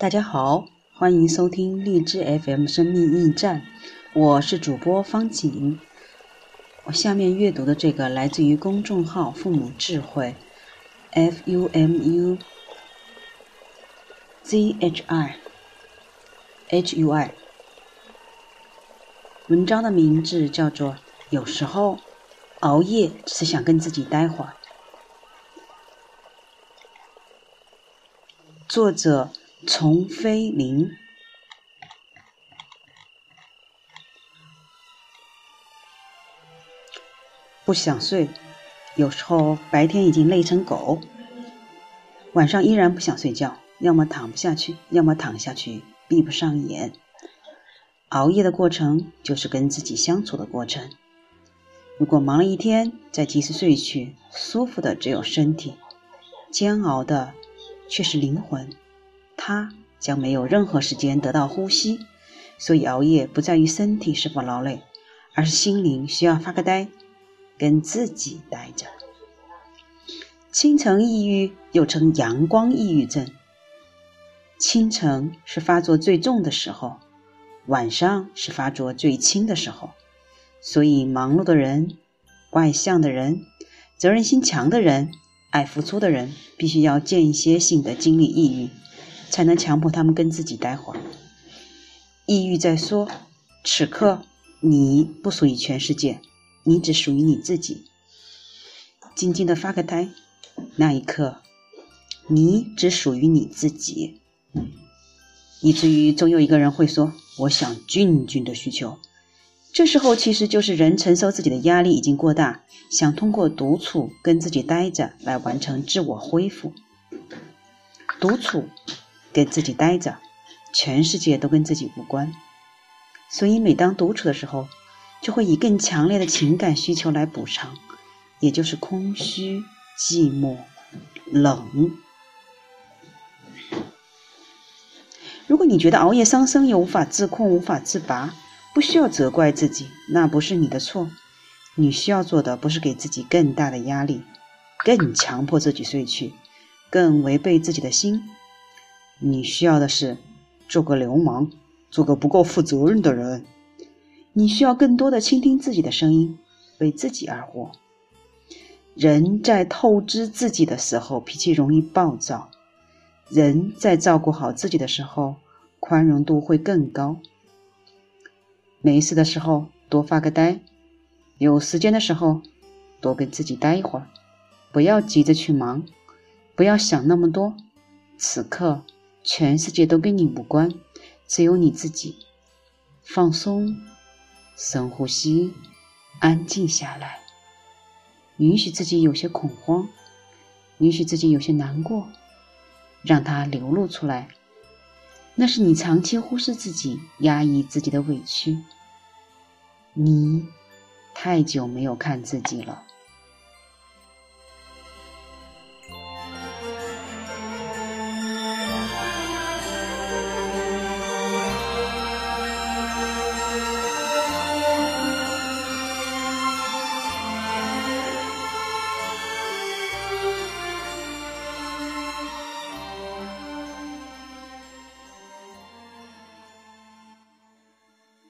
大家好，欢迎收听荔枝 FM 生命驿站，我是主播方景。我下面阅读的这个来自于公众号“父母智慧 ”，F U M U Z H I H U I。文章的名字叫做《有时候熬夜只是想跟自己待会儿》，作者。丛飞林，不想睡，有时候白天已经累成狗，晚上依然不想睡觉，要么躺不下去，要么躺下去闭不上眼。熬夜的过程就是跟自己相处的过程。如果忙了一天再及时睡去，舒服的只有身体，煎熬的却是灵魂。他将没有任何时间得到呼吸，所以熬夜不在于身体是否劳累，而是心灵需要发个呆，跟自己待着。清晨抑郁又称阳光抑郁症。清晨是发作最重的时候，晚上是发作最轻的时候。所以，忙碌的人、外向的人、责任心强的人、爱付出的人，必须要间歇性的经历抑郁。才能强迫他们跟自己待会儿。抑郁在说：“此刻你不属于全世界，你只属于你自己。”静静的发个呆，那一刻，你只属于你自己。以至于总有一个人会说：“我想静静的需求。”这时候其实就是人承受自己的压力已经过大，想通过独处跟自己待着来完成自我恢复。独处。跟自己待着，全世界都跟自己无关。所以，每当独处的时候，就会以更强烈的情感需求来补偿，也就是空虚、寂寞、冷。如果你觉得熬夜伤身又无法自控、无法自拔，不需要责怪自己，那不是你的错。你需要做的不是给自己更大的压力，更强迫自己睡去，更违背自己的心。你需要的是做个流氓，做个不够负责任的人。你需要更多的倾听自己的声音，为自己而活。人在透支自己的时候，脾气容易暴躁；人在照顾好自己的时候，宽容度会更高。没事的时候多发个呆，有时间的时候多跟自己待一会儿。不要急着去忙，不要想那么多。此刻。全世界都跟你无关，只有你自己。放松，深呼吸，安静下来，允许自己有些恐慌，允许自己有些难过，让它流露出来。那是你长期忽视自己、压抑自己的委屈。你太久没有看自己了。